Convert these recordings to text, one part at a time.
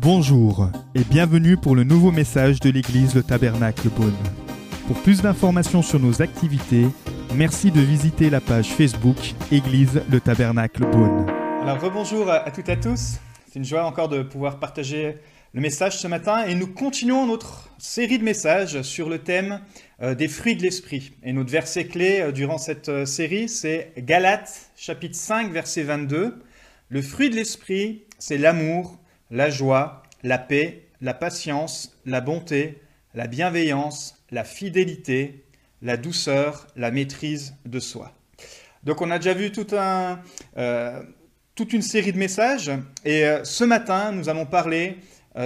Bonjour et bienvenue pour le nouveau message de l'église Le Tabernacle Beaune. Pour plus d'informations sur nos activités, merci de visiter la page Facebook Église Le Tabernacle Beaune. Alors rebonjour à toutes et à tous. C'est une joie encore de pouvoir partager le message ce matin et nous continuons notre série de messages sur le thème euh, des fruits de l'esprit. Et notre verset clé euh, durant cette euh, série, c'est Galates chapitre 5 verset 22. Le fruit de l'esprit, c'est l'amour, la joie, la paix, la patience, la bonté, la bienveillance, la fidélité, la douceur, la maîtrise de soi. Donc on a déjà vu toute une série de messages et ce matin nous allons parler,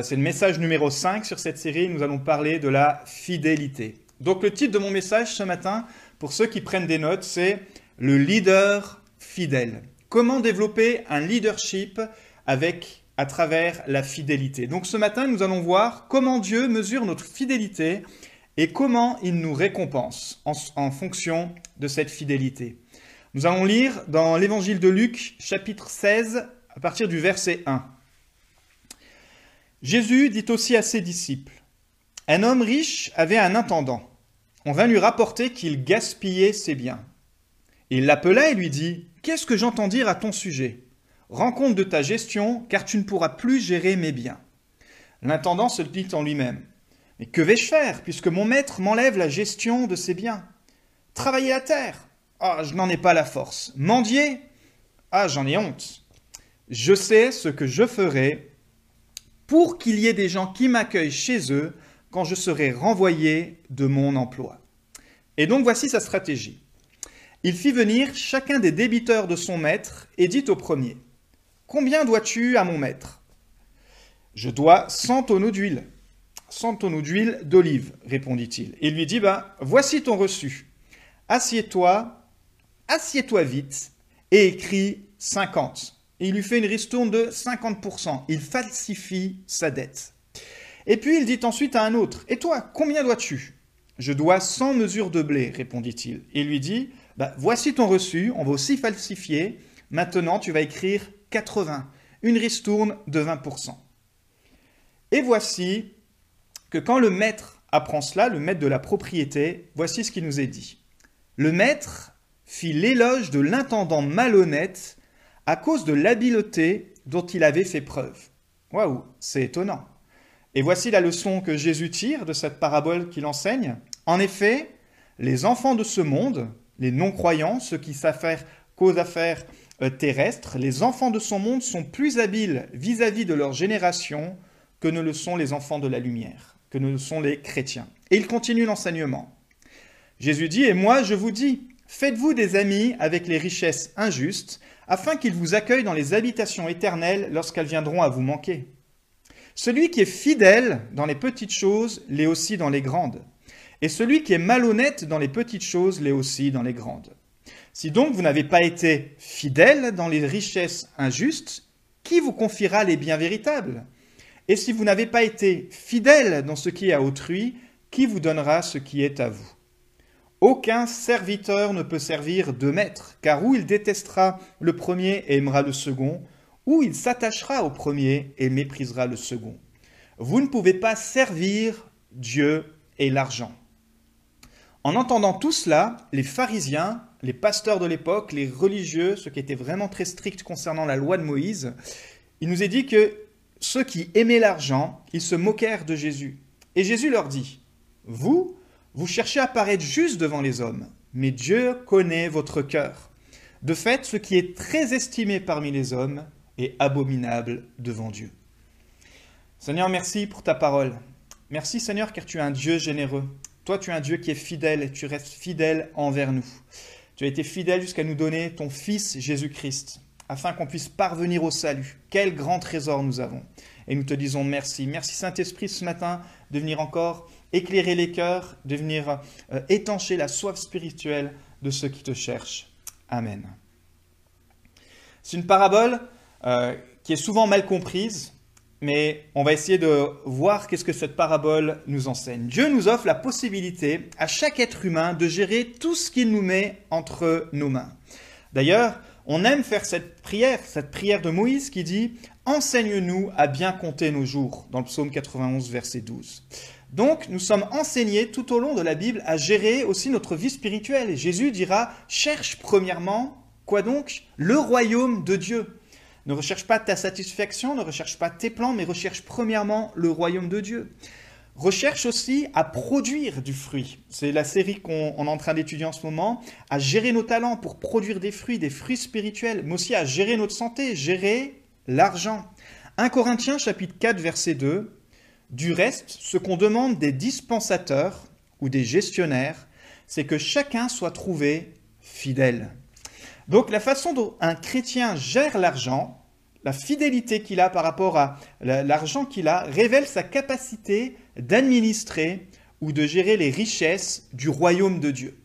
c'est le message numéro 5 sur cette série, nous allons parler de la fidélité. Donc le titre de mon message ce matin, pour ceux qui prennent des notes, c'est le leader fidèle. Comment développer un leadership avec à travers la fidélité? Donc ce matin, nous allons voir comment Dieu mesure notre fidélité et comment il nous récompense en, en fonction de cette fidélité. Nous allons lire dans l'évangile de Luc, chapitre 16, à partir du verset 1. Jésus dit aussi à ses disciples, Un homme riche avait un intendant. On vint lui rapporter qu'il gaspillait ses biens. Il l'appela et lui dit, Qu'est-ce que j'entends dire à ton sujet? Rends compte de ta gestion, car tu ne pourras plus gérer mes biens. L'intendant se dit en lui-même. Mais que vais-je faire, puisque mon maître m'enlève la gestion de ses biens? Travailler la terre Ah, je n'en ai pas la force. Mendier Ah, j'en ai honte. Je sais ce que je ferai pour qu'il y ait des gens qui m'accueillent chez eux quand je serai renvoyé de mon emploi. Et donc voici sa stratégie. Il fit venir chacun des débiteurs de son maître et dit au premier Combien dois-tu à mon maître Je dois 100 tonneaux d'huile. 100 tonneaux d'huile d'olive, répondit-il. Et lui dit, bah, voici ton reçu. Assieds-toi, assieds-toi vite, et écris 50. Et il lui fait une ristourne de 50%. Il falsifie sa dette. Et puis il dit ensuite à un autre, Et toi, combien dois-tu Je dois 100 mesures de blé, répondit-il. Et lui dit, bah, voici ton reçu, on va aussi falsifier. Maintenant, tu vas écrire 80, une ristourne de 20%. Et voici que quand le maître apprend cela, le maître de la propriété, voici ce qui nous est dit. Le maître fit l'éloge de l'intendant malhonnête à cause de l'habileté dont il avait fait preuve. Waouh, c'est étonnant. Et voici la leçon que Jésus tire de cette parabole qu'il enseigne. En effet, les enfants de ce monde, les non-croyants, ceux qui faire qu'aux affaires euh, terrestres, les enfants de son monde sont plus habiles vis-à-vis -vis de leur génération que ne le sont les enfants de la lumière, que ne le sont les chrétiens. Et il continue l'enseignement. Jésus dit, Et moi je vous dis, faites-vous des amis avec les richesses injustes, afin qu'ils vous accueillent dans les habitations éternelles lorsqu'elles viendront à vous manquer. Celui qui est fidèle dans les petites choses l'est aussi dans les grandes, et celui qui est malhonnête dans les petites choses l'est aussi dans les grandes. Si donc vous n'avez pas été fidèle dans les richesses injustes, qui vous confiera les biens véritables? Et si vous n'avez pas été fidèle dans ce qui est à autrui, qui vous donnera ce qui est à vous? Aucun serviteur ne peut servir deux maîtres, car ou il détestera le premier et aimera le second, ou il s'attachera au premier et méprisera le second. Vous ne pouvez pas servir Dieu et l'argent. En entendant tout cela, les pharisiens, les pasteurs de l'époque, les religieux, ceux qui étaient vraiment très stricts concernant la loi de Moïse, il nous est dit que ceux qui aimaient l'argent, ils se moquèrent de Jésus. Et Jésus leur dit, Vous, vous cherchez à paraître juste devant les hommes, mais Dieu connaît votre cœur. De fait, ce qui est très estimé parmi les hommes est abominable devant Dieu. Seigneur, merci pour ta parole. Merci Seigneur car tu es un Dieu généreux. Toi, tu es un Dieu qui est fidèle et tu restes fidèle envers nous. Tu as été fidèle jusqu'à nous donner ton Fils Jésus-Christ, afin qu'on puisse parvenir au salut. Quel grand trésor nous avons. Et nous te disons merci. Merci Saint-Esprit ce matin de venir encore éclairer les cœurs, de venir euh, étancher la soif spirituelle de ceux qui te cherchent. Amen. C'est une parabole euh, qui est souvent mal comprise mais on va essayer de voir qu'est-ce que cette parabole nous enseigne. Dieu nous offre la possibilité à chaque être humain de gérer tout ce qu'il nous met entre nos mains. D'ailleurs, On aime faire cette prière, cette prière de Moïse qui dit Enseigne-nous à bien compter nos jours, dans le psaume 91, verset 12. Donc, nous sommes enseignés tout au long de la Bible à gérer aussi notre vie spirituelle. Et Jésus dira Cherche premièrement, quoi donc? Le royaume de Dieu. Ne recherche pas ta satisfaction, ne recherche pas tes plans, mais recherche premièrement le royaume de Dieu. Recherche aussi à produire du fruit. C'est la série qu'on est en train d'étudier en ce moment, à gérer nos talents pour produire des fruits, des fruits spirituels, mais aussi à gérer notre santé, gérer l'argent. 1 Corinthiens chapitre 4 verset 2. Du reste, ce qu'on demande des dispensateurs ou des gestionnaires, c'est que chacun soit trouvé fidèle. Donc la façon dont un chrétien gère l'argent, la fidélité qu'il a par rapport à l'argent qu'il a, révèle sa capacité d'administrer ou de gérer les richesses du royaume de Dieu.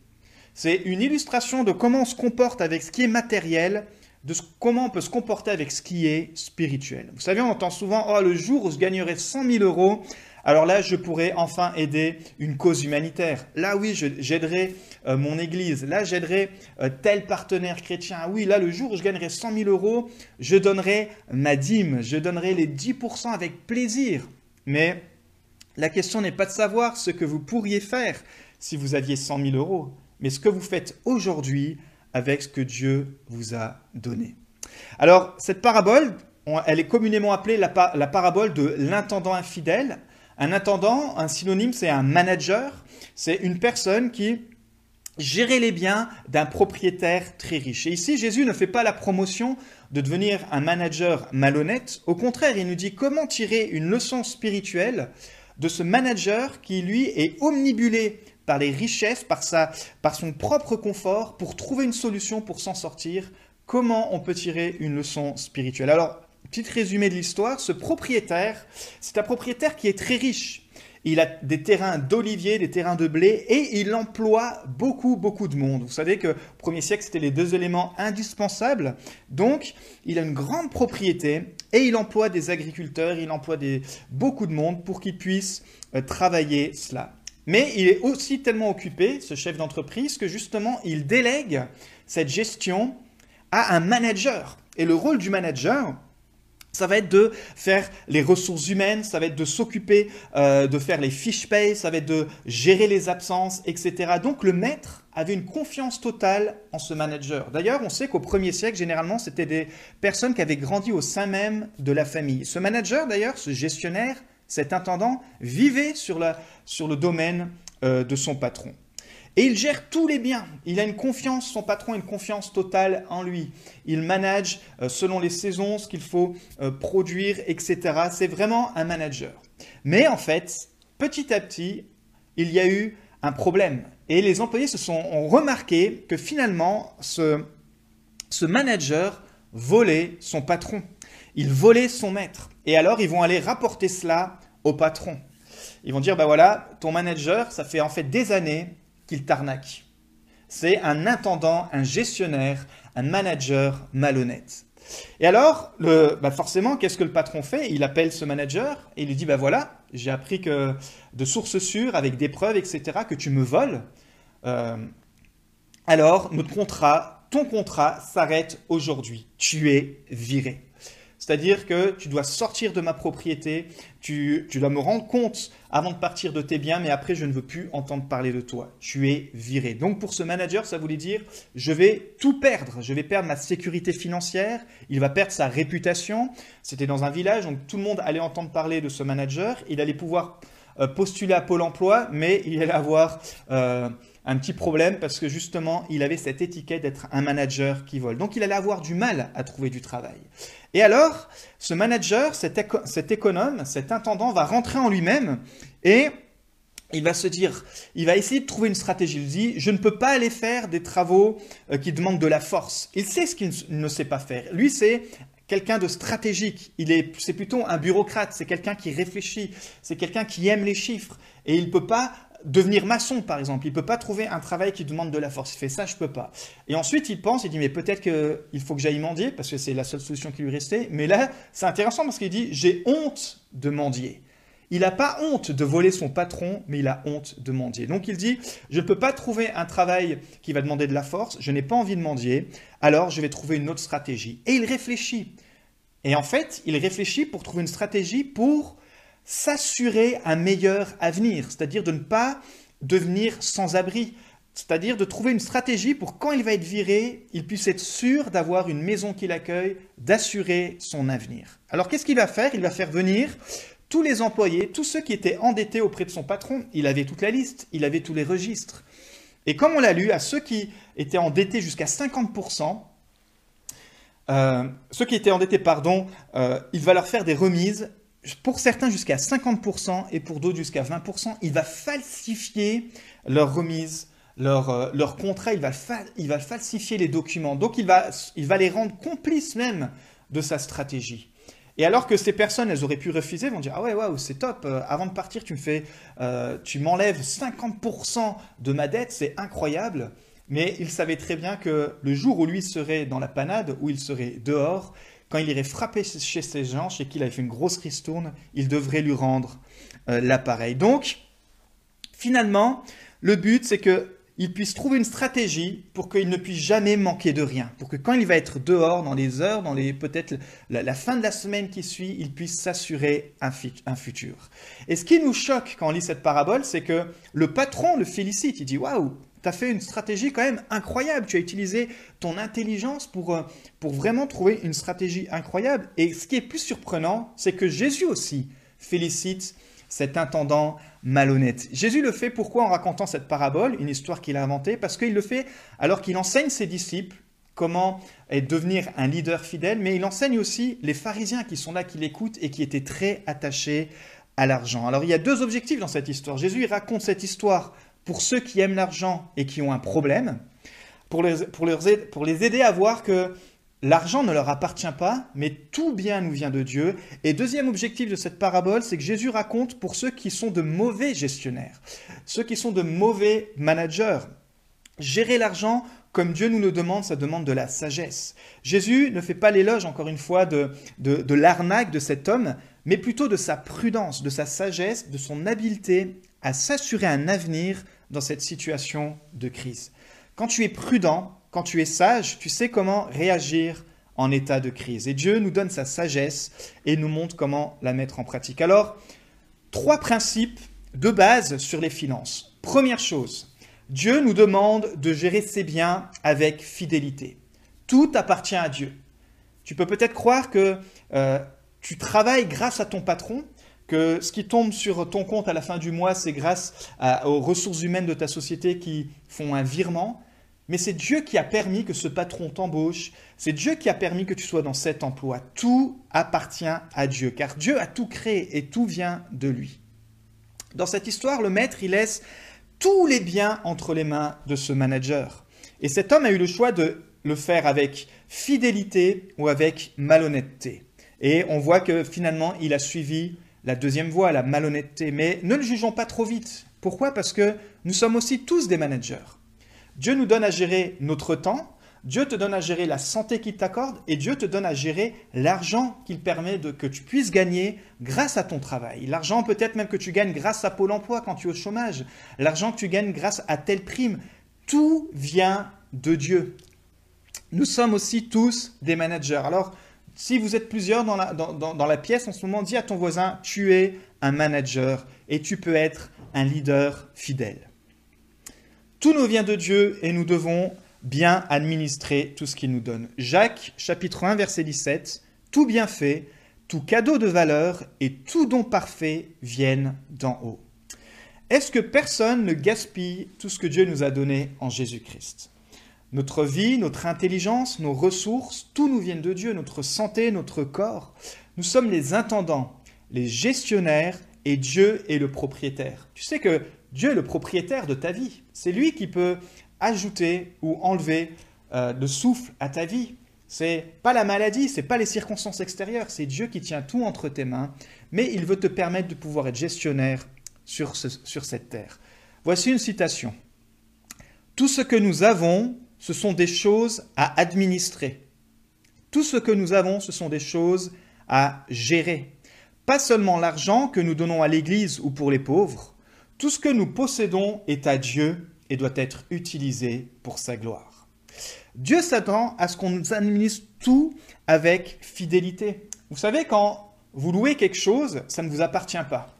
C'est une illustration de comment on se comporte avec ce qui est matériel, de comment on peut se comporter avec ce qui est spirituel. Vous savez, on entend souvent, oh, le jour où je gagnerai 100 000 euros, alors là, je pourrais enfin aider une cause humanitaire. Là, oui, j'aiderai euh, mon église. Là, j'aiderai euh, tel partenaire chrétien. Ah oui, là, le jour où je gagnerai 100 000 euros, je donnerai ma dîme. Je donnerai les 10% avec plaisir. Mais la question n'est pas de savoir ce que vous pourriez faire si vous aviez 100 000 euros, mais ce que vous faites aujourd'hui avec ce que Dieu vous a donné. Alors, cette parabole, elle est communément appelée la, parabole de l'intendant infidèle. Un intendant, un synonyme, c'est un manager. C'est une personne qui gérait les biens d'un propriétaire très riche. Et ici, Jésus ne fait pas la promotion de devenir un manager malhonnête. Au contraire, il nous dit comment tirer une leçon spirituelle de ce manager qui, lui, est omnibulé par les richesses, par, sa, par son propre confort, pour trouver une solution pour s'en sortir. Comment on peut tirer une leçon spirituelle? Alors, petit résumé de l'histoire, ce propriétaire, c'est un propriétaire qui est très riche. Il a des terrains d'olivier, des terrains de blé, et il emploie beaucoup, beaucoup de monde. Vous savez que au premier siècle, c'était les deux éléments indispensables. Donc, il a une grande propriété, et il emploie des agriculteurs, il emploie beaucoup de monde pour qu'ils puissent euh, travailler cela. Mais il est aussi tellement occupé, ce chef d'entreprise, que justement, il délègue cette gestion à un manager. Et le rôle du manager, ça va être de faire les ressources humaines, ça va être de s'occuper euh, de faire les fiches pay, ça va être de gérer les absences, etc. Donc le maître avait une confiance totale en ce manager. D'ailleurs, on sait qu'au premier siècle, généralement, c'était des personnes qui avaient grandi au sein même de la famille. Ce manager, d'ailleurs, ce gestionnaire, cet intendant, vivait sur, le domaine euh, de son patron. Et il gère tous les biens. Il a une confiance, son patron a une confiance totale en lui. Il manage euh, selon les saisons ce qu'il faut euh, produire, etc. C'est vraiment un manager. Mais en fait, petit à petit, il y a eu un problème. Et les employés se sont ont remarqué que finalement, ce, ce manager volait son patron. Il volait son maître. Et alors, ils vont aller rapporter cela au patron. Ils vont dire, ben voilà, ton manager, ça fait en fait des années qu'il t'arnaque. C'est un intendant, un gestionnaire, un manager malhonnête. Et alors, bah forcément, qu'est-ce que le patron fait? Il appelle ce manager et il lui dit, bah voilà, j'ai appris que de sources sûres, avec des preuves, etc., que tu me voles. Euh, alors, notre contrat, ton contrat s'arrête aujourd'hui. Tu es viré. C'est-à-dire que tu dois sortir de ma propriété, tu, dois me rendre compte avant de partir de tes biens, mais après je ne veux plus entendre parler de toi. Tu es viré. Donc pour ce manager, ça voulait dire je vais tout perdre. Je vais perdre ma sécurité financière, il va perdre sa réputation. C'était dans un village, donc tout le monde allait entendre parler de ce manager. Il allait pouvoir euh, postuler à Pôle emploi, mais il allait avoir... Euh, un petit problème parce que justement, il avait cette étiquette d'être un manager qui vole. Donc, il allait avoir du mal à trouver du travail. Et alors, ce manager, cet, économe, cet intendant va rentrer en lui-même et il va se dire, il va essayer de trouver une stratégie. Il dit, je ne peux pas aller faire des travaux euh, qui demandent de la force. Il sait ce qu'il ne sait pas faire. Lui, c'est quelqu'un de stratégique. Il est, c'est plutôt un bureaucrate. C'est quelqu'un qui réfléchit. C'est quelqu'un qui aime les chiffres. Et il ne peut pas devenir maçon, par exemple. Il peut pas trouver un travail qui demande de la force. Il fait ça, je peux pas. Et ensuite, il pense, il dit, mais peut-être qu'il faut que j'aille mendier, parce que c'est la seule solution qui lui restait. Mais là, c'est intéressant parce qu'il dit, j'ai honte de mendier. il n'a pas honte de voler son patron, mais il a honte de mendier. Donc il dit, je ne peux pas trouver un travail qui va demander de la force, je n'ai pas envie de mendier, alors je vais trouver une autre stratégie. Et il réfléchit. Et en fait, il réfléchit pour trouver une stratégie pour s'assurer un meilleur avenir, c'est-à-dire de ne pas devenir sans abri, c'est-à-dire de trouver une stratégie pour quand il va être viré, il puisse être sûr d'avoir une maison qui l'accueille, d'assurer son avenir. Alors qu'est-ce qu'il va faire? Il va faire venir tous les employés, tous ceux qui étaient endettés auprès de son patron. Il avait toute la liste, il avait tous les registres. Et comme on l'a lu, à ceux qui étaient endettés jusqu'à 50%, euh, ceux qui étaient endettés, pardon, euh, il va leur faire des remises, pour certains jusqu'à 50% et pour d'autres jusqu'à 20%. Il va falsifier leurs remises, leur, euh, leur contrat, il va, il va falsifier les documents. Donc il va, il va les rendre complices même de sa stratégie. Et alors que ces personnes, elles auraient pu refuser, vont dire ah ouais waouh c'est top. avant de partir, tu me fais, tu m'enlèves 50% de ma dette, c'est incroyable. Mais il savait très bien que le jour où lui serait dans la panade, où il serait dehors, quand il irait frapper chez ses gens, chez qui il avait fait une grosse ristourne, il devrait lui rendre euh, l'appareil. Donc, finalement, le but, c'est qu'il puisse trouver une stratégie pour qu'il ne puisse jamais manquer de rien, pour que quand il va être dehors, dans les heures, dans les peut-être la, fin de la semaine qui suit, il puisse s'assurer un, un, futur. Et ce qui nous choque quand on lit cette parabole, c'est que le patron le félicite, il dit waouh, tu as fait une stratégie quand même incroyable. Tu as utilisé ton intelligence pour, euh, pour vraiment trouver une stratégie incroyable. Et ce qui est plus surprenant, c'est que Jésus aussi félicite cet intendant malhonnête. Jésus le fait pourquoi en racontant cette parabole, une histoire qu'il a inventée? Parce qu'il le fait alors qu'il enseigne ses disciples comment devenir un leader fidèle, mais il enseigne aussi les pharisiens qui sont là, qui l'écoutent et qui étaient très attachés à l'argent. Alors il y a deux objectifs dans cette histoire. Jésus raconte cette histoire pour ceux qui aiment l'argent et qui ont un problème, pour les, pour, pour les aider à voir que l'argent ne leur appartient pas, mais tout bien nous vient de Dieu. Et deuxième objectif de cette parabole, c'est que Jésus raconte pour ceux qui sont de mauvais gestionnaires, ceux qui sont de mauvais managers. Gérer l'argent comme Dieu nous le demande, ça demande de la sagesse. Jésus ne fait pas l'éloge, encore une fois, de, de l'arnaque de cet homme, mais plutôt de sa prudence, de sa sagesse, de son habileté à s'assurer un avenir dans cette situation de crise. Quand tu es prudent, quand tu es sage, tu sais comment réagir en état de crise. Et Dieu nous donne sa sagesse et nous montre comment la mettre en pratique. Alors, trois principes de base sur les finances. Première chose, Dieu nous demande de gérer ses biens avec fidélité. Tout appartient à Dieu. Tu peux peut-être croire que euh, tu travailles grâce à ton patron, que ce qui tombe sur ton compte à la fin du mois, c'est grâce aux ressources humaines de ta société qui font un virement. Mais c'est Dieu qui a permis que ce patron t'embauche, c'est Dieu qui a permis que tu sois dans cet emploi. Tout appartient à Dieu, car Dieu a tout créé et tout vient de lui. Dans cette histoire, le maître, il laisse tous les biens entre les mains de ce manager. Et cet homme a eu le choix de le faire avec fidélité ou avec malhonnêteté. Et on voit que finalement, il a suivi la deuxième voie, la malhonnêteté. Mais ne le jugeons pas trop vite. Pourquoi? Parce que nous sommes aussi tous des managers. Dieu nous donne à gérer notre temps, Dieu te donne à gérer la santé qu'il t'accorde et Dieu te donne à gérer l'argent qu'il permet de, que tu puisses gagner grâce à ton travail. L'argent peut-être même que tu gagnes grâce à Pôle Emploi quand tu es au chômage. L'argent que tu gagnes grâce à telle prime. Tout vient de Dieu. Nous sommes aussi tous des managers. Alors, si vous êtes plusieurs dans la, pièce en ce moment, dis à ton voisin, tu es un manager et tu peux être un leader fidèle. Tout nous vient de Dieu et nous devons bien administrer tout ce qu'il nous donne. Jacques chapitre 1 verset 17, Tout bien fait, tout cadeau de valeur et tout don parfait viennent d'en haut. Est-ce que personne ne gaspille tout ce que Dieu nous a donné en Jésus-Christ? Notre vie, notre intelligence, nos ressources, tout nous vient de Dieu, notre santé, notre corps. Nous sommes les intendants, les gestionnaires et Dieu est le propriétaire. Tu sais que Dieu est le propriétaire de ta vie. C'est lui qui peut ajouter ou enlever euh, le souffle à ta vie. C'est pas la maladie, c'est pas les circonstances extérieures, c'est Dieu qui tient tout entre tes mains, mais il veut te permettre de pouvoir être gestionnaire sur, sur cette terre. Voici une citation. Tout ce que nous avons ce sont des choses à administrer. Tout ce que nous avons, ce sont des choses à gérer. Pas seulement l'argent que nous donnons à l'Église ou pour les pauvres, tout ce que nous possédons est à Dieu et doit être utilisé pour sa gloire. Dieu s'attend à ce qu'on nous administre tout avec fidélité. Vous savez, quand vous louez quelque chose, ça ne vous appartient pas.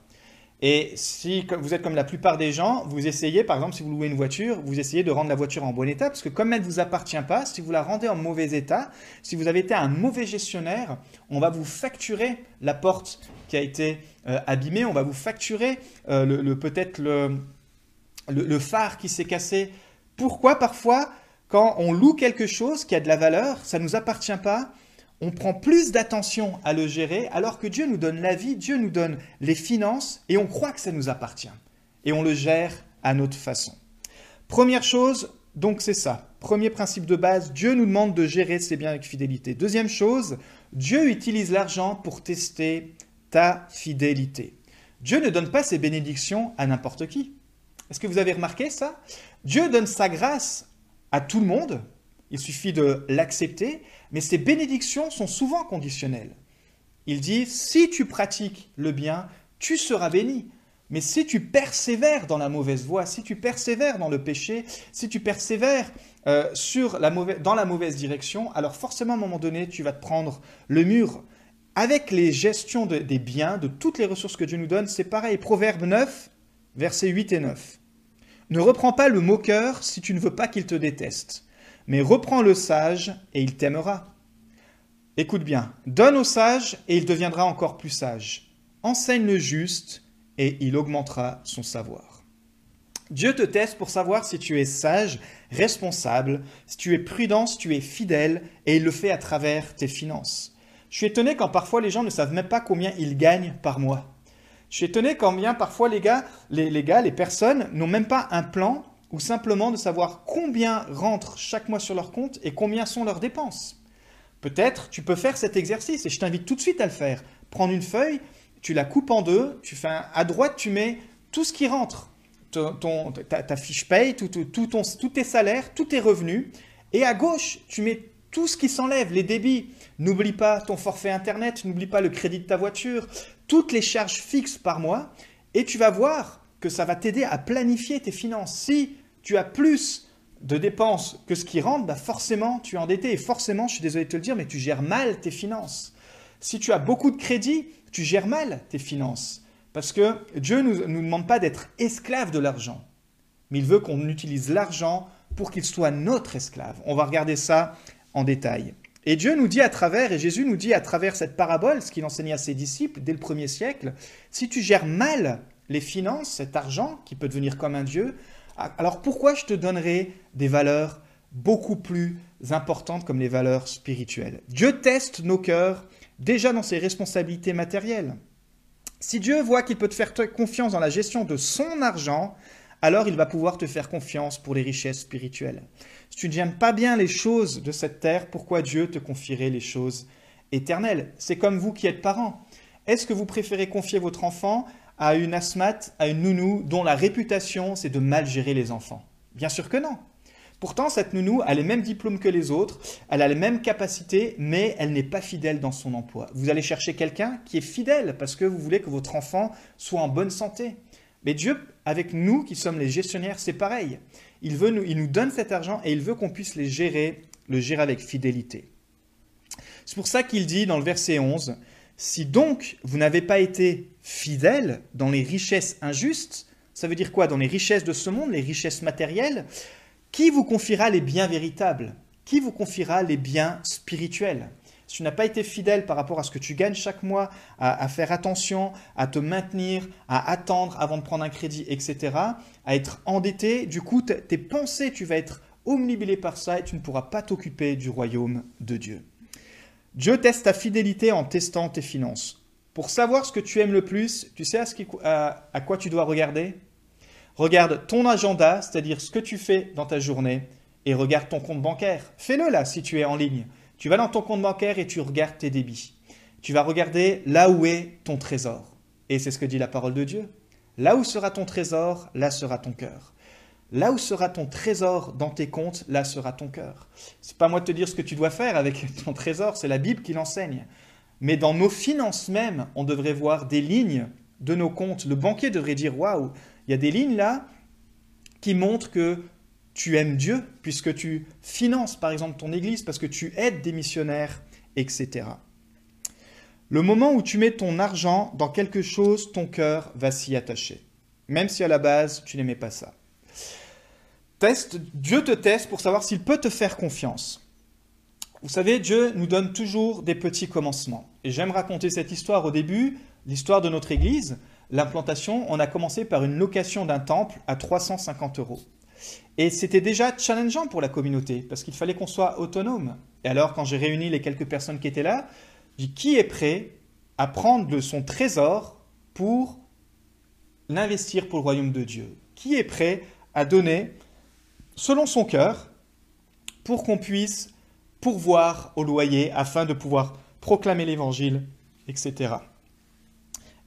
Et si vous êtes comme la plupart des gens, vous essayez, par exemple, si vous louez une voiture, vous essayez de rendre la voiture en bon état, parce que comme elle ne vous appartient pas, si vous la rendez en mauvais état, si vous avez été un mauvais gestionnaire, on va vous facturer la porte qui a été euh, abîmée, on va vous facturer euh, le, peut-être le, le phare qui s'est cassé. Pourquoi parfois, quand on loue quelque chose qui a de la valeur, ça ne nous appartient pas, on prend plus d'attention à le gérer alors que Dieu nous donne la vie, Dieu nous donne les finances et on croit que ça nous appartient. Et on le gère à notre façon. Première chose, donc c'est ça. Premier principe de base, Dieu nous demande de gérer ses biens avec fidélité. Deuxième chose, Dieu utilise l'argent pour tester ta fidélité. Dieu ne donne pas ses bénédictions à n'importe qui. Est-ce que vous avez remarqué ça? Dieu donne sa grâce à tout le monde, il suffit de l'accepter, mais ces bénédictions sont souvent conditionnelles. Il dit, si tu pratiques le bien, tu seras béni. Mais si tu persévères dans la mauvaise voie, si tu persévères dans le péché, si tu persévères euh, dans la mauvaise direction, alors forcément à un moment donné, tu vas te prendre le mur. Avec les gestions des biens, de toutes les ressources que Dieu nous donne, c'est pareil. Proverbe 9, versets 8 et 9. Ne reprends pas le moqueur si tu ne veux pas qu'il te déteste mais reprends le sage et il t'aimera. Écoute bien, donne au sage et il deviendra encore plus sage. Enseigne le juste et il augmentera son savoir. Dieu te teste pour savoir si tu es sage, responsable, si tu es prudent, si tu es fidèle, et il le fait à travers tes finances. Je suis étonné quand parfois les gens ne savent même pas combien ils gagnent par mois. Je suis étonné quand bien parfois les gars, les, les gars, les personnes n'ont même pas un plan ou simplement de savoir combien rentre chaque mois sur leur compte et combien sont leurs dépenses. Peut-être tu peux faire cet exercice et je t'invite tout de suite à le faire. Prendre une feuille, tu la coupes en deux, tu fais à droite tu mets tout ce qui rentre, ta, fiche paye, tout, tout, tous tes salaires, tous tes revenus, et à gauche tu mets tout ce qui s'enlève, les débits. N'oublie pas ton forfait internet, n'oublie pas le crédit de ta voiture, toutes les charges fixes par mois, et tu vas voir que ça va t'aider à planifier tes finances. Si tu as plus de dépenses que ce qui rentre, bah forcément tu es endetté. Et forcément, je suis désolé de te le dire, mais tu gères mal tes finances. Si tu as beaucoup de crédit, tu gères mal tes finances. Parce que Dieu ne nous, nous demande pas d'être esclave de l'argent, mais il veut qu'on utilise l'argent pour qu'il soit notre esclave. On va regarder ça en détail. Et Dieu nous dit à travers, et Jésus nous dit à travers cette parabole, ce qu'il enseignait à ses disciples dès le premier siècle, si tu gères mal les finances, cet argent qui peut devenir comme un Dieu, alors pourquoi je te donnerai des valeurs beaucoup plus importantes comme les valeurs spirituelles? Dieu teste nos cœurs déjà dans ses responsabilités matérielles. Si Dieu voit qu'il peut te faire confiance dans la gestion de son argent, alors il va pouvoir te faire confiance pour les richesses spirituelles. Si tu n'aimes pas bien les choses de cette terre, pourquoi Dieu te confierait les choses éternelles? C'est comme vous qui êtes parents. Est-ce que vous préférez confier votre enfant à une asthmate, à une nounou dont la réputation c'est de mal gérer les enfants Bien sûr que non. Pourtant, cette nounou a les mêmes diplômes que les autres, elle a les mêmes capacités, mais elle n'est pas fidèle dans son emploi. Vous allez chercher quelqu'un qui est fidèle parce que vous voulez que votre enfant soit en bonne santé. Mais Dieu, avec nous qui sommes les gestionnaires, c'est pareil. Il, nous donne cet argent et il veut qu'on puisse les gérer, le gérer avec fidélité. C'est pour ça qu'il dit dans le verset 11, si donc vous n'avez pas été fidèle dans les richesses injustes, ça veut dire quoi? Dans les richesses de ce monde, les richesses matérielles, qui vous confiera les biens véritables? Qui vous confiera les biens spirituels? Si tu n'as pas été fidèle par rapport à ce que tu gagnes chaque mois, à, faire attention, à te maintenir, à attendre avant de prendre un crédit, etc., à être endetté, du coup, tes pensées, tu vas être omnibilé par ça et tu ne pourras pas t'occuper du royaume de Dieu. Dieu teste ta fidélité en testant tes finances. Pour savoir ce que tu aimes le plus, tu sais à, quoi tu dois regarder? Regarde ton agenda, c'est-à-dire ce que tu fais dans ta journée, et regarde ton compte bancaire. Fais-le là si tu es en ligne. Tu vas dans ton compte bancaire et tu regardes tes débits. Tu vas regarder là où est ton trésor. Et c'est ce que dit la parole de Dieu. Là où sera ton trésor, là sera ton cœur. Là où sera ton trésor dans tes comptes, là sera ton cœur. C'est pas moi de te dire ce que tu dois faire avec ton trésor, c'est la Bible qui l'enseigne. mais dans nos finances même, on devrait voir des lignes de nos comptes. Le banquier devrait dire Waouh, il y a des lignes là qui montrent que tu aimes Dieu, puisque tu finances par exemple ton église, parce que tu aides des missionnaires, etc. Le moment où tu mets ton argent dans quelque chose, ton cœur va s'y attacher, même si à la base tu n'aimais pas ça. Dieu te teste pour savoir s'il peut te faire confiance. Vous savez, Dieu nous donne toujours des petits commencements. Et j'aime raconter cette histoire au début, l'histoire de notre église. L'implantation, on a commencé par une location d'un temple à 350 euros. Et c'était déjà challengeant pour la communauté, parce qu'il fallait qu'on soit autonome. Et alors, quand j'ai réuni les quelques personnes qui étaient là, j'ai dit qui est prêt à prendre de son trésor pour l'investir pour le royaume de Dieu? Qui est prêt à donner selon son cœur pour qu'on puisse pourvoir au loyer afin de pouvoir proclamer l'évangile, etc.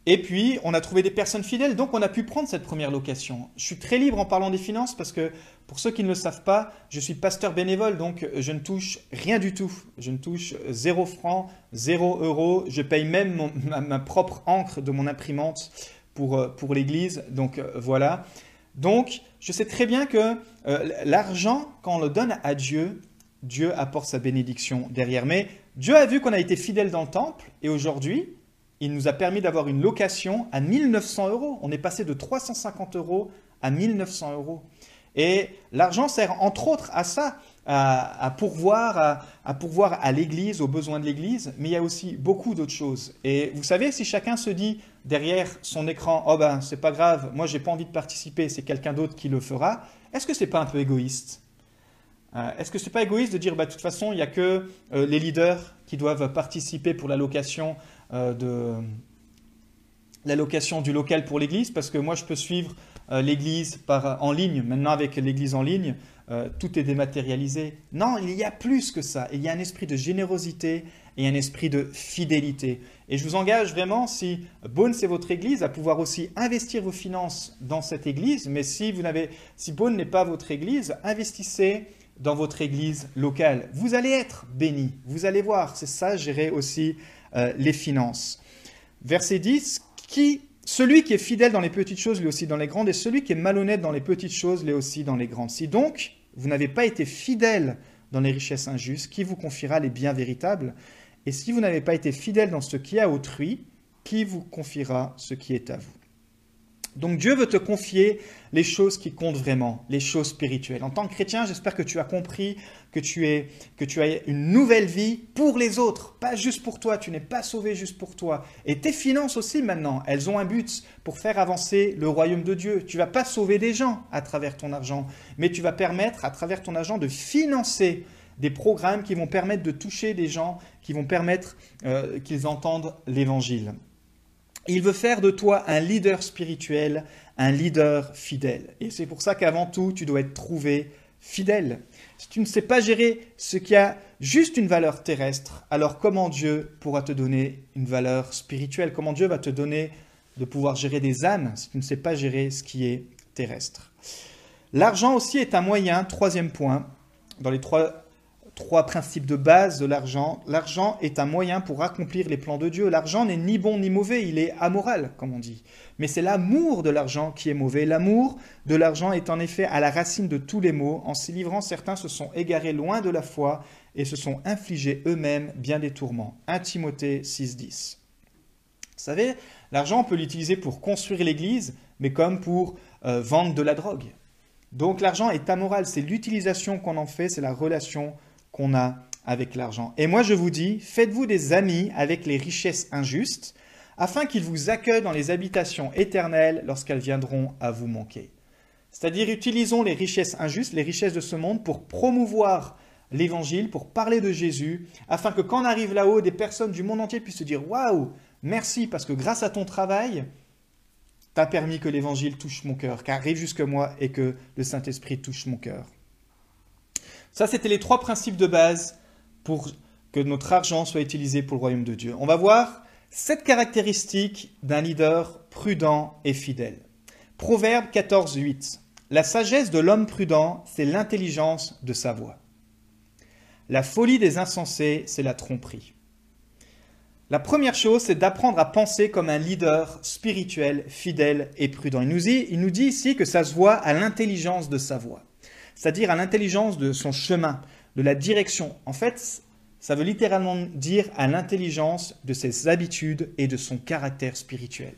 Et puis, on a trouvé des personnes fidèles, donc on a pu prendre cette première location. Je suis très libre en parlant des finances parce que, pour ceux qui ne le savent pas, je suis pasteur bénévole, donc je ne touche rien du tout. Je ne touche zéro franc, zéro euro. Je paye même ma, propre encre de mon imprimante pour, euh, pour l'église. Donc euh, voilà. Donc, je sais très bien que euh, l'argent, quand on le donne à Dieu, Dieu apporte sa bénédiction derrière. Mais Dieu a vu qu'on a été fidèle dans le temple et aujourd'hui, il nous a permis d'avoir une location à 1900 euros. On est passé de 350 euros à 1900 euros. Et l'argent sert entre autres à ça, à, pourvoir, à, pourvoir à l'Église, aux besoins de l'Église, mais il y a aussi beaucoup d'autres choses. Et vous savez, si chacun se dit derrière son écran, oh ben c'est pas grave, moi j'ai pas envie de participer, c'est quelqu'un d'autre qui le fera, est-ce que c'est pas un peu égoïste? Euh, Est-ce que c'est pas égoïste de dire, bah, de toute façon, il n'y a que euh, les leaders qui doivent participer pour l'allocation euh, de l'allocation du local pour l'Église, parce que moi je peux suivre l'Église en ligne. Maintenant avec l'Église en ligne, tout est dématérialisé. Non, il y a plus que ça. Il y a un esprit de générosité et un esprit de fidélité. Et je vous engage vraiment, si Beaune c'est votre église, à pouvoir aussi investir vos finances dans cette église. Mais si vous n'avez, si Beaune n'est pas votre église, investissez dans votre église locale. Vous allez être béni, vous allez voir, c'est ça, gérer aussi euh, les finances. Verset 10, qui, celui qui est fidèle dans les petites choses, lui aussi dans les grandes, et celui qui est malhonnête dans les petites choses, lui aussi dans les grandes. Si donc vous n'avez pas été fidèle dans les richesses injustes, qui vous confiera les biens véritables? Et si vous n'avez pas été fidèle dans ce qui est à autrui, qui vous confiera ce qui est à vous? Donc Dieu veut te confier les choses qui comptent vraiment, les choses spirituelles. En tant que chrétien, j'espère que tu as compris que tu, es, que tu as une nouvelle vie pour les autres, pas juste pour toi. Tu n'es pas sauvé juste pour toi. Et tes finances aussi maintenant, elles ont un but pour faire avancer le royaume de Dieu. Tu vas pas sauver des gens à travers ton argent, mais tu vas permettre à travers ton argent de financer des programmes qui vont permettre de toucher des gens, qui vont permettre euh, qu'ils entendent l'évangile. Il veut faire de toi un leader spirituel, un leader fidèle. Et c'est pour ça qu'avant tout, tu dois être trouvé fidèle. Si tu ne sais pas gérer ce qui a juste une valeur terrestre, alors comment Dieu pourra te donner une valeur spirituelle? Comment Dieu va te donner de pouvoir gérer des âmes si tu ne sais pas gérer ce qui est terrestre? L'argent aussi est un moyen, troisième point, dans les trois trois principes de base de l'argent. L'argent est un moyen pour accomplir les plans de Dieu. L'argent n'est ni bon ni mauvais, il est amoral, comme on dit. Mais c'est l'amour de l'argent qui est mauvais. L'amour de l'argent est en effet à la racine de tous les maux. En s'y livrant, certains se sont égarés loin de la foi et se sont infligés eux-mêmes bien des tourments. 1 Timothée 6.10. Vous savez, l'argent, on peut l'utiliser pour construire l'Église, mais comme pour euh, vendre de la drogue. Donc l'argent est amoral, c'est l'utilisation qu'on en fait, c'est la relation qu'on a avec l'argent. Et moi je vous dis, faites-vous des amis avec les richesses injustes, afin qu'ils vous accueillent dans les habitations éternelles lorsqu'elles viendront à vous manquer. C'est-à-dire utilisons les richesses injustes, les richesses de ce monde, pour promouvoir l'évangile, pour parler de Jésus, afin que quand on arrive là-haut, des personnes du monde entier puissent se dire Waouh, merci, parce que grâce à ton travail, tu as permis que l'évangile touche mon cœur, qu'arrive jusque moi et que le Saint-Esprit touche mon cœur. Ça, c'était les trois principes de base pour que notre argent soit utilisé pour le royaume de Dieu. On va voir sept caractéristiques d'un leader prudent et fidèle. Proverbe 14, 8. La sagesse de l'homme prudent, c'est l'intelligence de sa voix. La folie des insensés, c'est la tromperie. La première chose, c'est d'apprendre à penser comme un leader spirituel, fidèle et prudent. Il nous dit, ici que ça se voit à l'intelligence de sa voix, c'est-à-dire à, l'intelligence de son chemin, de la direction. En fait, ça veut littéralement dire à l'intelligence de ses habitudes et de son caractère spirituel.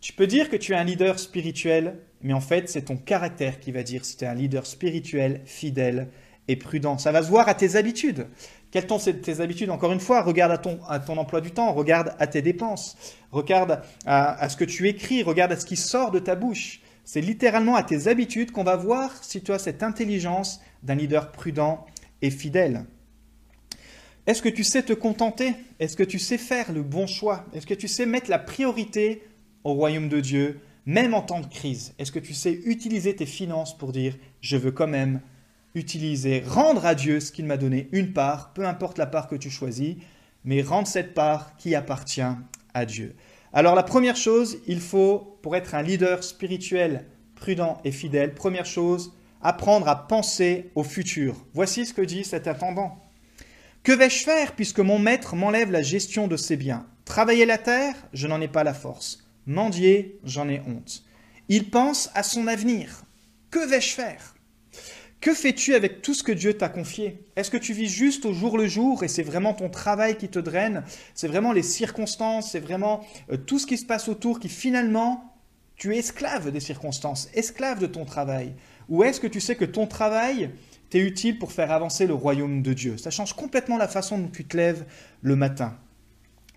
Tu peux dire que tu es un leader spirituel, mais en fait, c'est ton caractère qui va dire si tu es un leader spirituel, fidèle et prudent. Ça va se voir à tes habitudes. Quelles sont tes habitudes? Encore une fois, regarde à ton, emploi du temps, regarde à tes dépenses, regarde à, ce que tu écris, regarde à ce qui sort de ta bouche. C'est littéralement à tes habitudes qu'on va voir si tu as cette intelligence d'un leader prudent et fidèle. Est-ce que tu sais te contenter? Est-ce que tu sais faire le bon choix? Est-ce que tu sais mettre la priorité au royaume de Dieu, même en temps de crise? Est-ce que tu sais utiliser tes finances pour dire je veux quand même utiliser, rendre à Dieu ce qu'il m'a donné, une part, peu importe la part que tu choisis, mais rendre cette part qui appartient à Dieu. Alors la première chose, il faut, pour être un leader spirituel prudent et fidèle, première chose, apprendre à penser au futur. Voici ce que dit cet attendant. Que vais-je faire puisque mon maître m'enlève la gestion de ses biens? Travailler la terre, je n'en ai pas la force. Mendier, j'en ai honte. Il pense à son avenir. Que vais-je faire? Que fais-tu avec tout ce que Dieu t'a confié? Est-ce que tu vis juste au jour le jour et c'est vraiment ton travail qui te draine? C'est vraiment les circonstances, c'est vraiment euh, tout ce qui se passe autour qui finalement, tu es esclave des circonstances, esclave de ton travail. Ou est-ce que tu sais que ton travail t'est utile pour faire avancer le royaume de Dieu? Ça change complètement la façon dont tu te lèves le matin.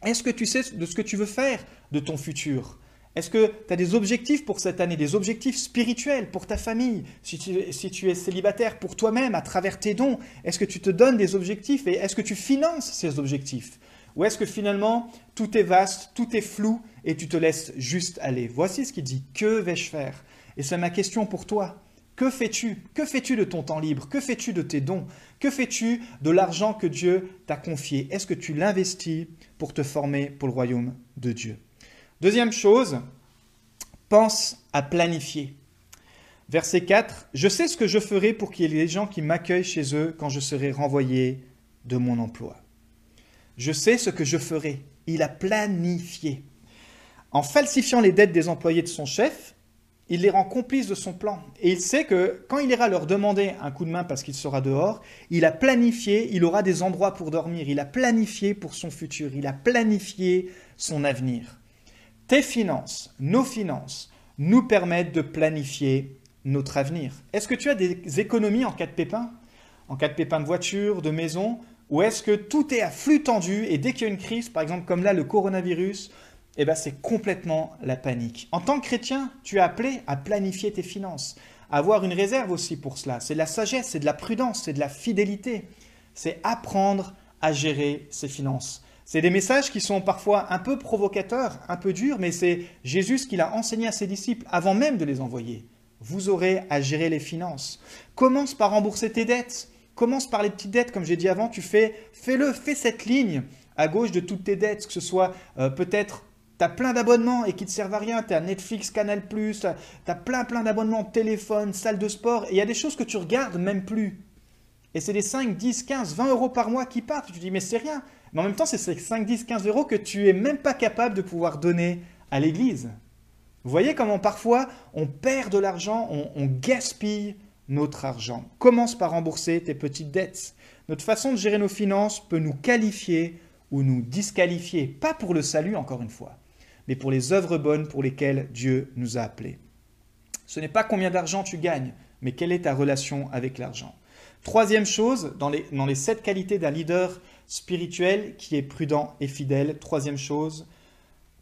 Est-ce que tu sais de ce que tu veux faire de ton futur? Est-ce que tu as des objectifs pour cette année, des objectifs spirituels pour ta famille si tu, es célibataire, pour toi-même, à travers tes dons? Est-ce que tu te donnes des objectifs et est-ce que tu finances ces objectifs? Ou est-ce que finalement tout est vaste, tout est flou et tu te laisses juste aller? Voici ce qu'il dit. Que vais-je faire? Et c'est ma question pour toi. Que fais-tu? Que fais-tu de ton temps libre? Que fais-tu de tes dons? Que fais-tu de l'argent que Dieu t'a confié? Est-ce que tu l'investis pour te former pour le royaume de Dieu? Deuxième chose, pense à planifier. Verset 4, Je sais ce que je ferai pour qu'il y ait des gens qui m'accueillent chez eux quand je serai renvoyé de mon emploi. Je sais ce que je ferai. Il a planifié. En falsifiant les dettes des employés de son chef, il les rend complices de son plan. Et il sait que quand il ira leur demander un coup de main parce qu'il sera dehors, il a planifié, il aura des endroits pour dormir, il a planifié pour son futur, il a planifié son avenir. Tes finances, nos finances, nous permettent de planifier notre avenir. Est-ce que tu as des économies en cas de pépin En cas de pépin de voiture, de maison? Ou est-ce que tout est à flux tendu et dès qu'il y a une crise, par exemple comme là le coronavirus, eh ben c'est complètement la panique. En tant que chrétien, tu es appelé à planifier tes finances, à avoir une réserve aussi pour cela. C'est de la sagesse, c'est de la prudence, c'est de la fidélité. C'est apprendre à gérer ses finances. C'est des messages qui sont parfois un peu provocateurs, un peu durs, mais c'est Jésus qui l'a enseigné à ses disciples avant même de les envoyer. Vous aurez à gérer les finances. Commence par rembourser tes dettes. Commence par les petites dettes, comme j'ai dit avant. Tu fais, fais-le, fais cette ligne à gauche de toutes tes dettes, que ce soit euh, peut-être tu as plein d'abonnements et qui te servent à rien. Tu as Netflix, Canal, tu as plein, plein d'abonnements, téléphone, salle de sport. Et il y a des choses que tu regardes même plus. Et c'est des 5, 10, 15, 20 euros par mois qui partent. Tu te dis, mais c'est rien. Mais en même temps, c'est ces 5, 10, 15 euros que tu es même pas capable de pouvoir donner à l'Église. Vous voyez comment parfois on perd de l'argent, on, gaspille notre argent. Commence par rembourser tes petites dettes. Notre façon de gérer nos finances peut nous qualifier ou nous disqualifier, pas pour le salut encore une fois, mais pour les œuvres bonnes pour lesquelles Dieu nous a appelés. Ce n'est pas combien d'argent tu gagnes, mais quelle est ta relation avec l'argent. Troisième chose, dans les, dans les sept qualités d'un leader spirituel qui est prudent et fidèle. Troisième chose,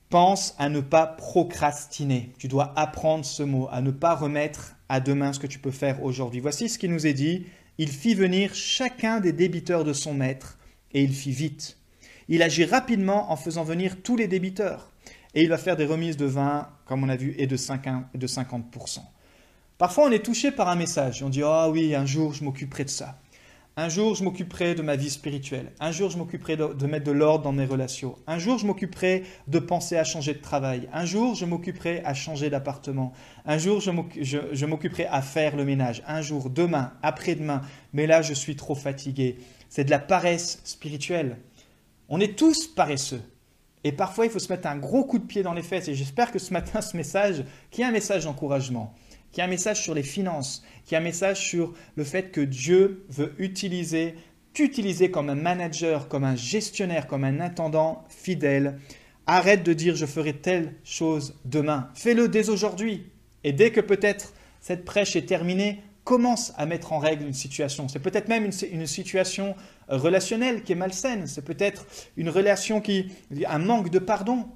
pense à ne pas procrastiner. Tu dois apprendre ce mot, à ne pas remettre à demain ce que tu peux faire aujourd'hui. Voici ce qui nous est dit. Il fit venir chacun des débiteurs de son maître, et il fit vite. Il agit rapidement en faisant venir tous les débiteurs, et il va faire des remises de 20, comme on a vu, et de 50%. Parfois, on est touché par un message, on dit, ah oui, un jour, je m'occuperai de ça. Un jour, je m'occuperai de ma vie spirituelle. Un jour, je m'occuperai de, mettre de l'ordre dans mes relations. Un jour, je m'occuperai de penser à changer de travail. Un jour, je m'occuperai à changer d'appartement. Un jour, je m'occuperai à faire le ménage. Un jour, demain, après-demain. Mais là, je suis trop fatigué. C'est de la paresse spirituelle. On est tous paresseux. Et parfois, il faut se mettre un gros coup de pied dans les fesses. Et j'espère que ce matin, ce message, qui est un message d'encouragement, qui est un message sur les finances, qui est un message sur le fait que Dieu veut utiliser, t'utiliser comme un manager, comme un gestionnaire, comme un intendant fidèle. Arrête de dire je ferai telle chose demain. Fais-le dès aujourd'hui. Et dès que peut-être cette prêche est terminée, commence à mettre en règle une situation. C'est peut-être même une, situation euh, relationnelle qui est malsaine. C'est peut-être une relation qui... un manque de pardon.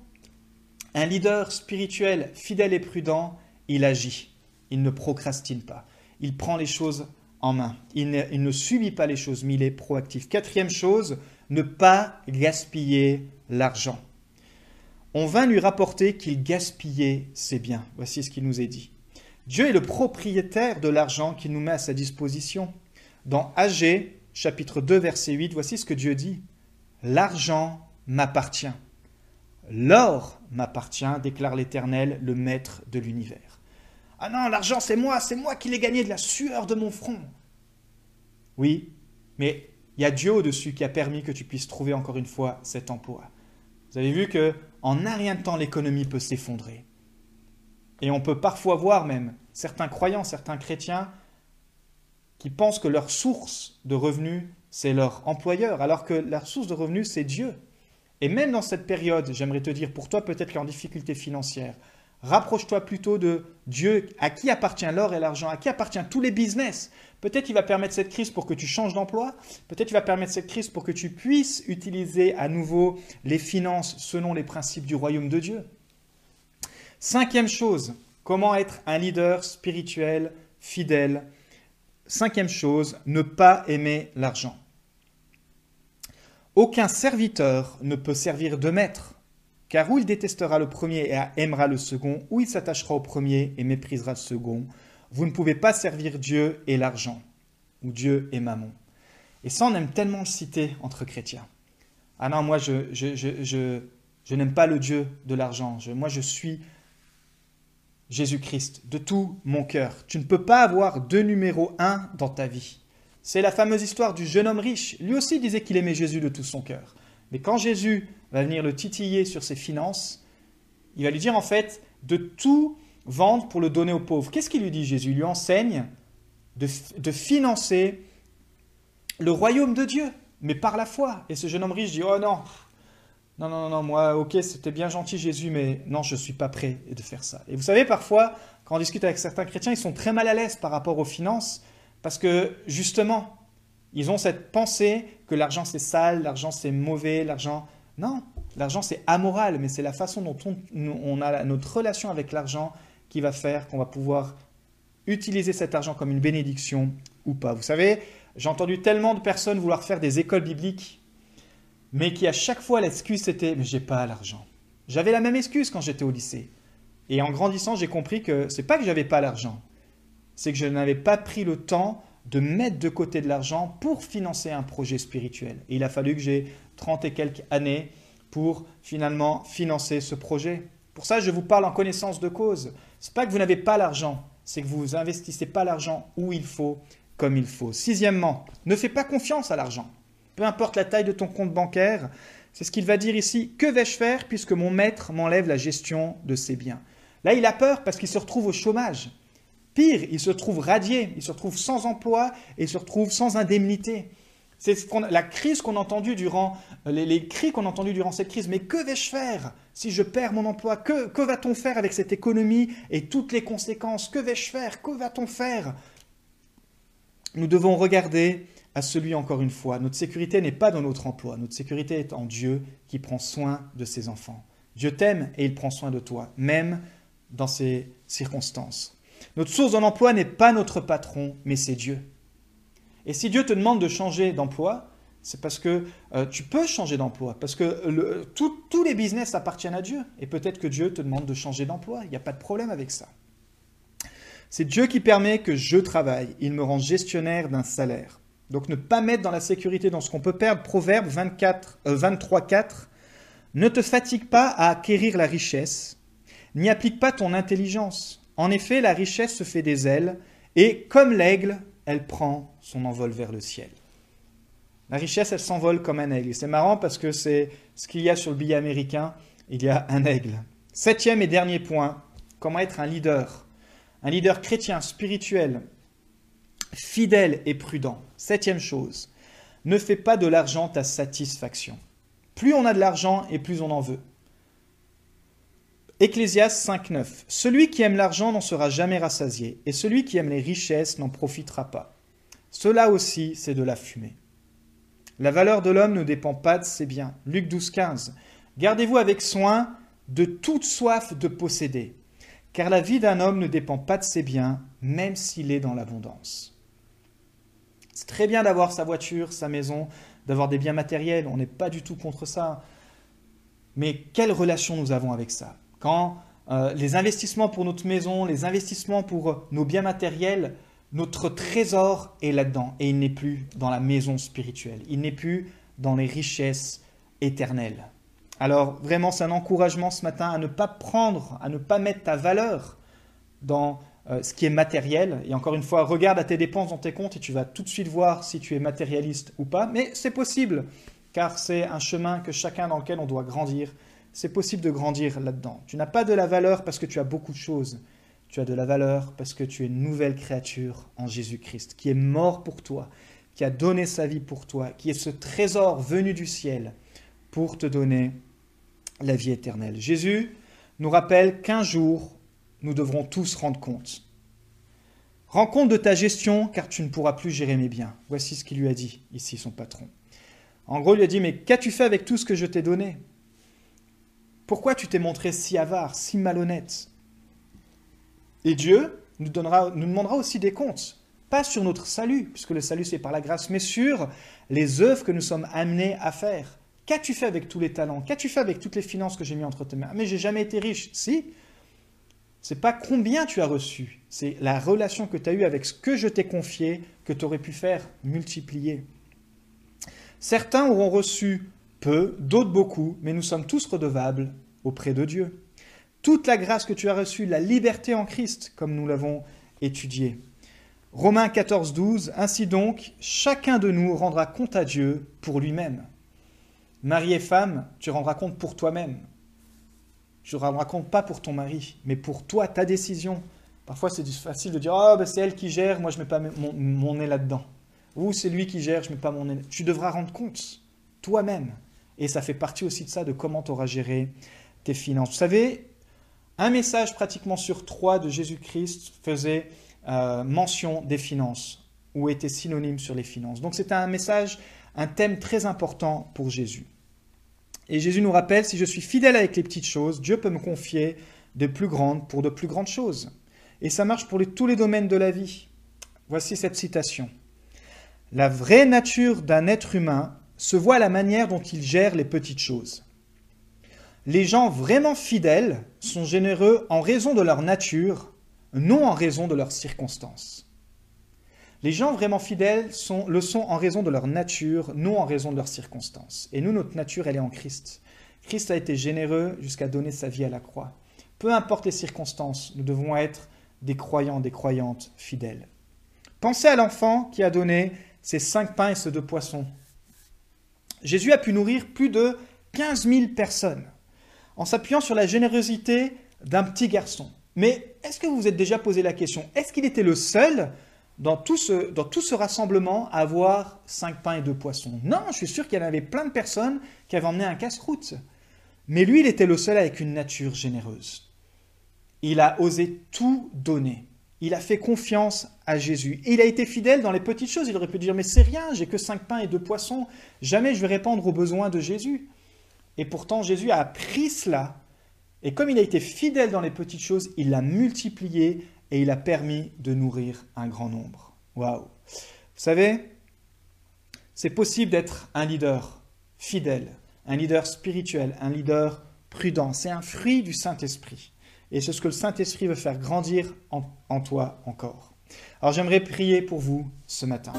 Un leader spirituel fidèle et prudent, il agit. Il ne procrastine pas. Il prend les choses en main. Il ne, subit pas les choses, mais il est proactif. Quatrième chose, ne pas gaspiller l'argent. On vint lui rapporter qu'il gaspillait ses biens. Voici ce qu'il nous est dit. Dieu est le propriétaire de l'argent qu'il nous met à sa disposition. Dans Agé, chapitre 2, verset 8, voici ce que Dieu dit. L'argent m'appartient. L'or m'appartient, déclare l'Éternel, le maître de l'univers. Ah non, l'argent c'est moi, c'est moi qui l'ai gagné de la sueur de mon front. Oui, mais il y a Dieu au-dessus qui a permis que tu puisses trouver encore une fois cet emploi. Vous avez vu que en un rien de temps l'économie peut s'effondrer. Et on peut parfois voir même certains croyants, certains chrétiens, qui pensent que leur source de revenus, c'est leur employeur, alors que leur source de revenus, c'est Dieu. Et même dans cette période, j'aimerais te dire, pour toi peut-être qui est en difficulté financière, rapproche-toi plutôt de Dieu, à qui appartient l'or et l'argent, à qui appartient tous les business. Peut-être il va permettre cette crise pour que tu changes d'emploi, peut-être il va permettre cette crise pour que tu puisses utiliser à nouveau les finances selon les principes du royaume de Dieu. Cinquième chose, comment être un leader spirituel fidèle. Cinquième chose, ne pas aimer l'argent. Aucun serviteur ne peut servir de maître, car ou il détestera le premier et aimera le second, ou il s'attachera au premier et méprisera le second. Vous ne pouvez pas servir Dieu et l'argent, ou Dieu et mammon. Et ça, on aime tellement le citer entre chrétiens. Ah non, moi, je, je, je, je n'aime pas le Dieu de l'argent. moi, je suis Jésus-Christ de tout mon cœur. Tu ne peux pas avoir deux numéros un dans ta vie. C'est la fameuse histoire du jeune homme riche. Lui aussi disait qu'il aimait Jésus de tout son cœur. Mais quand Jésus va venir le titiller sur ses finances, il va lui dire en fait de tout vendre pour le donner aux pauvres. Qu'est-ce qu'il lui dit Jésus? Il lui enseigne de, de, financer le royaume de Dieu, mais par la foi. Et ce jeune homme riche dit, oh non, non, non, non, moi, ok, c'était bien gentil Jésus, mais non, je ne suis pas prêt de faire ça. Et vous savez, parfois, quand on discute avec certains chrétiens, ils sont très mal à l'aise par rapport aux finances, parce que justement, ils ont cette pensée que l'argent c'est sale, l'argent c'est mauvais, l'argent... Non, l'argent c'est amoral, mais c'est la façon dont on, a notre relation avec l'argent qui va faire qu'on va pouvoir utiliser cet argent comme une bénédiction ou pas. Vous savez, j'ai entendu tellement de personnes vouloir faire des écoles bibliques mais qui à chaque fois l'excuse c'était mais j'ai pas l'argent. J'avais la même excuse quand j'étais au lycée. Et en grandissant, j'ai compris que c'est pas que j'avais pas l'argent, c'est que je n'avais pas pris le temps de mettre de côté de l'argent pour financer un projet spirituel. Il a fallu que j'ai 30 et quelques années pour finalement financer ce projet. Pour ça, je vous parle en connaissance de cause. C'est pas que vous n'avez pas l'argent, c'est que vous investissez pas l'argent où il faut, comme il faut. Sixièmement, ne fais pas confiance à l'argent peu importe la taille de ton compte bancaire. C'est ce qu'il va dire ici. Que vais-je faire puisque mon maître m'enlève la gestion de ses biens? Là, il a peur parce qu'il se retrouve au chômage. Pire, il se trouve radié, il se retrouve sans emploi et il se retrouve sans indemnité. C'est la crise qu'on a entendue durant, les, cris qu'on a entendus durant cette crise. Mais que vais-je faire si je perds mon emploi? Que, que va-t-on faire avec cette économie et toutes les conséquences? Que vais-je faire? Que va-t-on faire? Nous devons regarder à celui encore une fois. Notre sécurité n'est pas dans notre emploi, notre sécurité est en Dieu qui prend soin de ses enfants. Dieu t'aime et il prend soin de toi, même dans ces circonstances. Notre source dans l'emploi n'est pas notre patron, mais c'est Dieu. Et si Dieu te demande de changer d'emploi, c'est parce que euh, tu peux changer d'emploi, parce que tous les business appartiennent à Dieu. Et peut-être que Dieu te demande de changer d'emploi, il n'y a pas de problème avec ça. C'est Dieu qui permet que je travaille, il me rend gestionnaire d'un salaire. Donc ne pas mettre dans la sécurité dans ce qu'on peut perdre. Proverbe 24, 23, 4. Ne te fatigue pas à acquérir la richesse, n'y applique pas ton intelligence. En effet, la richesse se fait des ailes, et comme l'aigle, elle prend son envol vers le ciel. La richesse, elle s'envole comme un aigle. C'est marrant parce que c'est ce qu'il y a sur le billet américain. Il y a un aigle. Septième et dernier point, comment être un leader? Un leader chrétien, spirituel, fidèle et prudent. Septième chose, ne fais pas de l'argent ta satisfaction. Plus on a de l'argent et plus on en veut. Ecclésias 5.9. Celui qui aime l'argent n'en sera jamais rassasié, et celui qui aime les richesses n'en profitera pas. Cela aussi, c'est de la fumée. La valeur de l'homme ne dépend pas de ses biens. Luc 12.15. Gardez-vous avec soin de toute soif de posséder, car la vie d'un homme ne dépend pas de ses biens, même s'il est dans l'abondance. C'est très bien d'avoir sa voiture, sa maison, d'avoir des biens matériels, on n'est pas du tout contre ça. Mais quelle relation nous avons avec ça? Quand euh, les investissements pour notre maison, les investissements pour nos biens matériels, notre trésor est là-dedans et il n'est plus dans la maison spirituelle, il n'est plus dans les richesses éternelles. Alors vraiment, c'est un encouragement ce matin à ne pas prendre, à ne pas mettre ta valeur dans euh, ce qui est matériel. Et encore une fois, regarde à tes dépenses dans tes comptes et tu vas tout de suite voir si tu es matérialiste ou pas. Mais c'est possible, car c'est un chemin que chacun dans lequel on doit grandir c'est possible de grandir là-dedans. Tu n'as pas de la valeur parce que tu as beaucoup de choses. Tu as de la valeur parce que tu es une nouvelle créature en Jésus-Christ, qui est mort pour toi, qui a donné sa vie pour toi, qui est ce trésor venu du ciel pour te donner la vie éternelle. Jésus nous rappelle qu'un jour, nous devrons tous rendre compte. Rends compte de ta gestion, car tu ne pourras plus gérer mes biens. Voici ce qu'il lui a dit ici, son patron. En gros, il lui a dit, mais qu'as-tu fait avec tout ce que je t'ai donné? Pourquoi tu t'es montré si avare, si malhonnête? Et Dieu nous, demandera aussi des comptes, pas sur notre salut, puisque le salut c'est par la grâce, mais sur les œuvres que nous sommes amenés à faire. Qu'as-tu fait avec tous les talents? Qu'as-tu fait avec toutes les finances que j'ai mis entre tes mains? Mais j'ai jamais été riche. Si? C'est pas combien tu as reçu, c'est la relation que tu as eue avec ce que je t'ai confié que tu aurais pu faire multiplier. Certains auront reçu peu, d'autres beaucoup, mais nous sommes tous redevables auprès de Dieu. Toute la grâce que tu as reçue, la liberté en Christ, comme nous l'avons étudié. Romains 14, 12, Ainsi donc, chacun de nous rendra compte à Dieu pour lui-même. Mari et femme, tu rendras compte pour toi-même. Tu ne rendras compte pas pour ton mari, mais pour toi, ta décision. Parfois, c'est facile de dire Oh, ben, c'est elle qui gère, moi je ne mets pas mon, mon nez là-dedans. Ou c'est lui qui gère, je ne mets pas mon nez. Tu devras rendre compte toi-même. Et ça fait partie aussi de ça, de comment tu auras géré tes finances. Vous savez, un message pratiquement sur trois de Jésus-Christ faisait euh, mention des finances ou était synonyme sur les finances. Donc c'était un message, un thème très important pour Jésus. Et Jésus nous rappelle, si je suis fidèle avec les petites choses, Dieu peut me confier de plus grandes pour de plus grandes choses. Et ça marche pour tous les domaines de la vie. Voici cette citation. La vraie nature d'un être humain se voit la manière dont il gère les petites choses. Les gens vraiment fidèles sont généreux en raison de leur nature, non en raison de leurs circonstances. Les gens vraiment fidèles le sont en raison de leur nature, non en raison de leurs circonstances. Et nous, notre nature, elle est en Christ. Christ a été généreux jusqu'à donner sa vie à la croix. Peu importe les circonstances, nous devons être des croyants, des croyantes fidèles. Pensez à l'enfant qui a donné ses cinq pains et ses deux poissons Jésus a pu nourrir plus de 15 000 personnes en s'appuyant sur la générosité d'un petit garçon. Mais est-ce que vous vous êtes déjà posé la question, est-ce qu'il était le seul dans tout, ce, rassemblement à avoir cinq pains et deux poissons? Non, je suis sûr qu'il y en avait plein de personnes qui avaient emmené un casse-croûte. Mais lui, il était le seul avec une nature généreuse. Il a osé tout donner. Il a fait confiance à Jésus. Et il a été fidèle dans les petites choses. Il aurait pu dire, mais c'est rien, j'ai que cinq pains et deux poissons. Jamais je vais répondre aux besoins de Jésus. Et pourtant, Jésus a pris cela. Et comme il a été fidèle dans les petites choses, il l'a multiplié et il a permis de nourrir un grand nombre. Waouh! Vous savez, c'est possible d'être un leader fidèle, un leader spirituel, un leader prudent. C'est un fruit du Saint-Esprit. Et c'est ce que le Saint-Esprit veut faire grandir en, toi encore. Alors j'aimerais prier pour vous ce matin.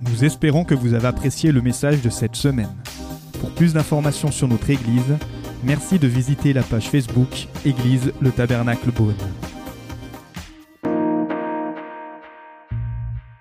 Nous espérons que vous avez apprécié le message de cette semaine. Pour plus d'informations sur notre Église, merci de visiter la page Facebook Église le Tabernacle Beaune.